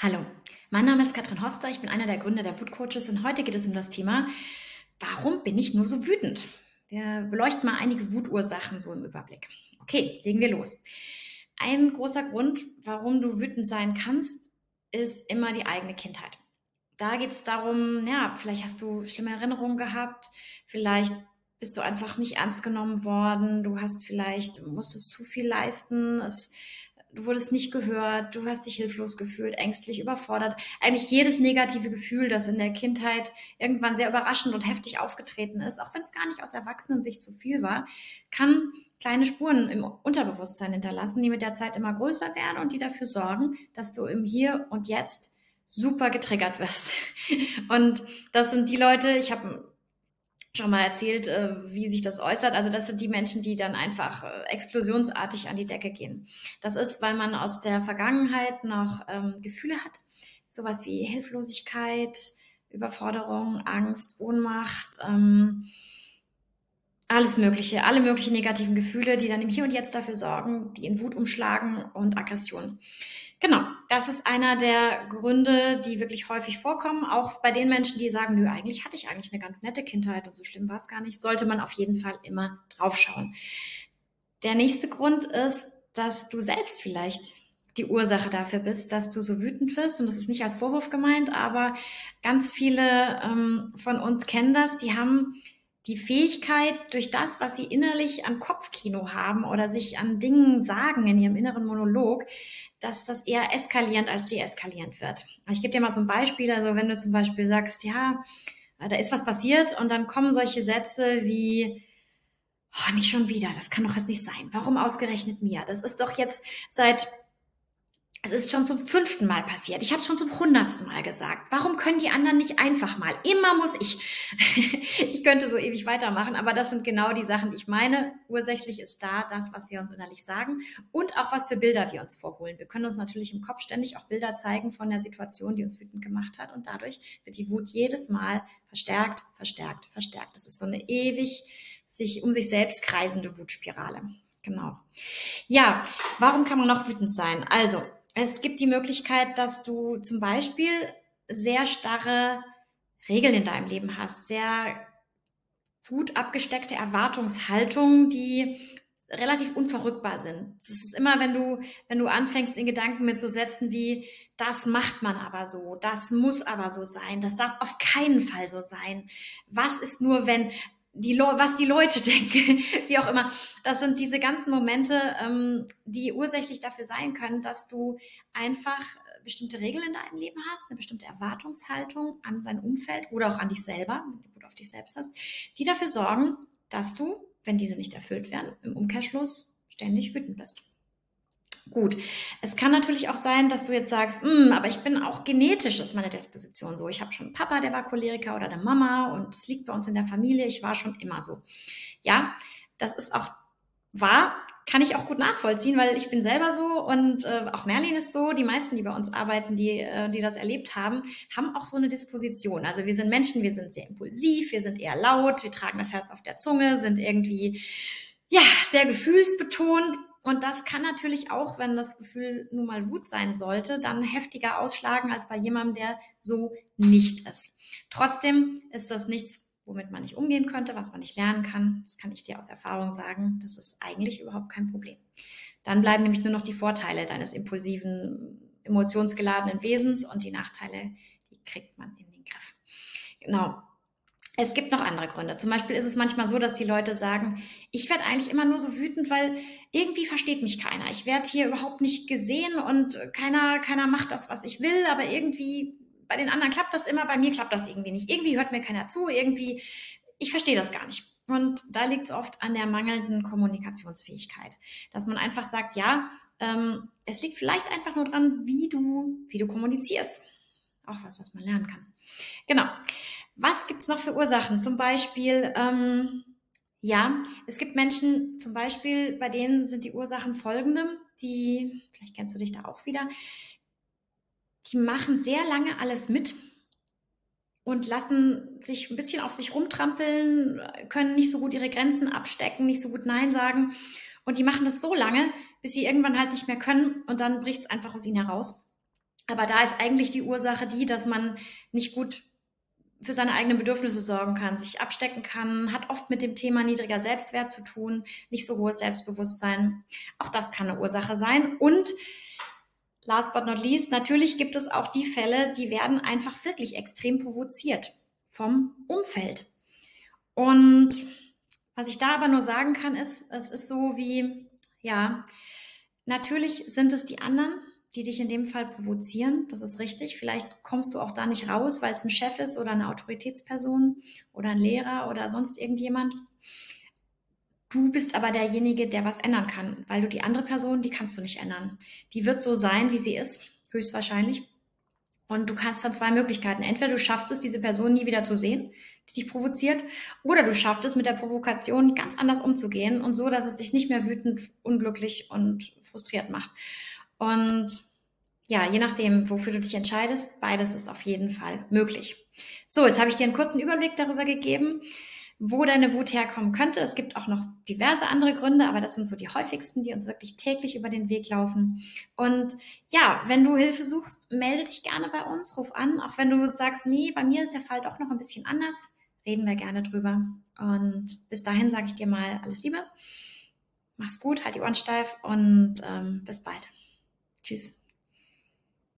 Hallo, mein Name ist Katrin Hoster, ich bin einer der Gründer der Wut Coaches und heute geht es um das Thema, warum bin ich nur so wütend? Wir beleuchten mal einige Wutursachen so im Überblick. Okay, legen wir los. Ein großer Grund, warum du wütend sein kannst, ist immer die eigene Kindheit. Da geht es darum, ja, vielleicht hast du schlimme Erinnerungen gehabt, vielleicht bist du einfach nicht ernst genommen worden, du hast vielleicht, musstest zu viel leisten, es du wurdest nicht gehört, du hast dich hilflos gefühlt, ängstlich, überfordert. Eigentlich jedes negative Gefühl, das in der Kindheit irgendwann sehr überraschend und heftig aufgetreten ist, auch wenn es gar nicht aus Erwachsenensicht zu viel war, kann kleine Spuren im Unterbewusstsein hinterlassen, die mit der Zeit immer größer werden und die dafür sorgen, dass du im Hier und Jetzt super getriggert wirst. Und das sind die Leute, ich habe schon mal erzählt, äh, wie sich das äußert. Also das sind die Menschen, die dann einfach äh, explosionsartig an die Decke gehen. Das ist, weil man aus der Vergangenheit noch ähm, Gefühle hat, sowas wie Hilflosigkeit, Überforderung, Angst, Ohnmacht, ähm, alles Mögliche, alle möglichen negativen Gefühle, die dann im Hier und Jetzt dafür sorgen, die in Wut umschlagen und Aggression. Genau, das ist einer der Gründe, die wirklich häufig vorkommen. Auch bei den Menschen, die sagen, nö, eigentlich hatte ich eigentlich eine ganz nette Kindheit und so schlimm war es gar nicht, sollte man auf jeden Fall immer draufschauen. Der nächste Grund ist, dass du selbst vielleicht die Ursache dafür bist, dass du so wütend wirst. Und das ist nicht als Vorwurf gemeint, aber ganz viele ähm, von uns kennen das. Die haben die Fähigkeit, durch das, was sie innerlich an Kopfkino haben oder sich an Dingen sagen in ihrem inneren Monolog, dass das eher eskalierend als deeskalierend wird. Ich gebe dir mal so ein Beispiel. Also wenn du zum Beispiel sagst, ja, da ist was passiert und dann kommen solche Sätze wie, oh, nicht schon wieder, das kann doch jetzt nicht sein. Warum ausgerechnet mir? Das ist doch jetzt seit es ist schon zum fünften Mal passiert. Ich habe schon zum hundertsten Mal gesagt. Warum können die anderen nicht einfach mal? Immer muss ich. ich könnte so ewig weitermachen, aber das sind genau die Sachen, die ich meine. Ursächlich ist da das, was wir uns innerlich sagen und auch was für Bilder wir uns vorholen. Wir können uns natürlich im Kopf ständig auch Bilder zeigen von der Situation, die uns wütend gemacht hat und dadurch wird die Wut jedes Mal verstärkt, verstärkt, verstärkt. Das ist so eine ewig sich um sich selbst kreisende Wutspirale. Genau. Ja, warum kann man noch wütend sein? Also, es gibt die Möglichkeit, dass du zum Beispiel sehr starre Regeln in deinem Leben hast, sehr gut abgesteckte Erwartungshaltungen, die relativ unverrückbar sind. Es ist immer, wenn du, wenn du anfängst, in Gedanken mitzusetzen, wie, das macht man aber so, das muss aber so sein, das darf auf keinen Fall so sein. Was ist nur, wenn, die was die Leute denken, wie auch immer. Das sind diese ganzen Momente, ähm, die ursächlich dafür sein können, dass du einfach bestimmte Regeln in deinem Leben hast, eine bestimmte Erwartungshaltung an sein Umfeld oder auch an dich selber, wenn du gut auf dich selbst hast, die dafür sorgen, dass du, wenn diese nicht erfüllt werden, im Umkehrschluss ständig wütend bist. Gut. Es kann natürlich auch sein, dass du jetzt sagst, hm, aber ich bin auch genetisch, ist meine Disposition so. Ich habe schon einen Papa, der war Choleriker oder eine Mama und es liegt bei uns in der Familie. Ich war schon immer so. Ja, das ist auch wahr, kann ich auch gut nachvollziehen, weil ich bin selber so und äh, auch Merlin ist so. Die meisten, die bei uns arbeiten, die, äh, die das erlebt haben, haben auch so eine Disposition. Also wir sind Menschen, wir sind sehr impulsiv, wir sind eher laut, wir tragen das Herz auf der Zunge, sind irgendwie ja sehr gefühlsbetont und das kann natürlich auch, wenn das Gefühl nun mal Wut sein sollte, dann heftiger ausschlagen als bei jemandem, der so nicht ist. Trotzdem ist das nichts, womit man nicht umgehen könnte, was man nicht lernen kann. Das kann ich dir aus Erfahrung sagen. Das ist eigentlich überhaupt kein Problem. Dann bleiben nämlich nur noch die Vorteile deines impulsiven, emotionsgeladenen Wesens und die Nachteile, die kriegt man in den Griff. Genau. Es gibt noch andere Gründe. Zum Beispiel ist es manchmal so, dass die Leute sagen, ich werde eigentlich immer nur so wütend, weil irgendwie versteht mich keiner. Ich werde hier überhaupt nicht gesehen und keiner, keiner macht das, was ich will, aber irgendwie bei den anderen klappt das immer, bei mir klappt das irgendwie nicht. Irgendwie hört mir keiner zu, irgendwie, ich verstehe das gar nicht. Und da liegt es oft an der mangelnden Kommunikationsfähigkeit, dass man einfach sagt, ja, ähm, es liegt vielleicht einfach nur dran, wie du, wie du kommunizierst. Auch was, was man lernen kann. Genau. Was gibt's noch für Ursachen? Zum Beispiel, ähm, ja, es gibt Menschen, zum Beispiel, bei denen sind die Ursachen folgende, die, vielleicht kennst du dich da auch wieder, die machen sehr lange alles mit und lassen sich ein bisschen auf sich rumtrampeln, können nicht so gut ihre Grenzen abstecken, nicht so gut Nein sagen. Und die machen das so lange, bis sie irgendwann halt nicht mehr können und dann bricht's einfach aus ihnen heraus. Aber da ist eigentlich die Ursache die, dass man nicht gut für seine eigenen Bedürfnisse sorgen kann, sich abstecken kann, hat oft mit dem Thema niedriger Selbstwert zu tun, nicht so hohes Selbstbewusstsein. Auch das kann eine Ursache sein. Und last but not least, natürlich gibt es auch die Fälle, die werden einfach wirklich extrem provoziert vom Umfeld. Und was ich da aber nur sagen kann, ist, es ist so wie, ja, natürlich sind es die anderen, die dich in dem Fall provozieren. Das ist richtig. Vielleicht kommst du auch da nicht raus, weil es ein Chef ist oder eine Autoritätsperson oder ein Lehrer oder sonst irgendjemand. Du bist aber derjenige, der was ändern kann, weil du die andere Person, die kannst du nicht ändern. Die wird so sein, wie sie ist, höchstwahrscheinlich. Und du kannst dann zwei Möglichkeiten. Entweder du schaffst es, diese Person nie wieder zu sehen, die dich provoziert, oder du schaffst es, mit der Provokation ganz anders umzugehen und so, dass es dich nicht mehr wütend, unglücklich und frustriert macht. Und ja, je nachdem, wofür du dich entscheidest, beides ist auf jeden Fall möglich. So, jetzt habe ich dir einen kurzen Überblick darüber gegeben, wo deine Wut herkommen könnte. Es gibt auch noch diverse andere Gründe, aber das sind so die häufigsten, die uns wirklich täglich über den Weg laufen. Und ja, wenn du Hilfe suchst, melde dich gerne bei uns, ruf an. Auch wenn du sagst, nee, bei mir ist der Fall doch noch ein bisschen anders, reden wir gerne drüber. Und bis dahin sage ich dir mal alles Liebe. Mach's gut, halt die Ohren steif und ähm, bis bald. Tschüss.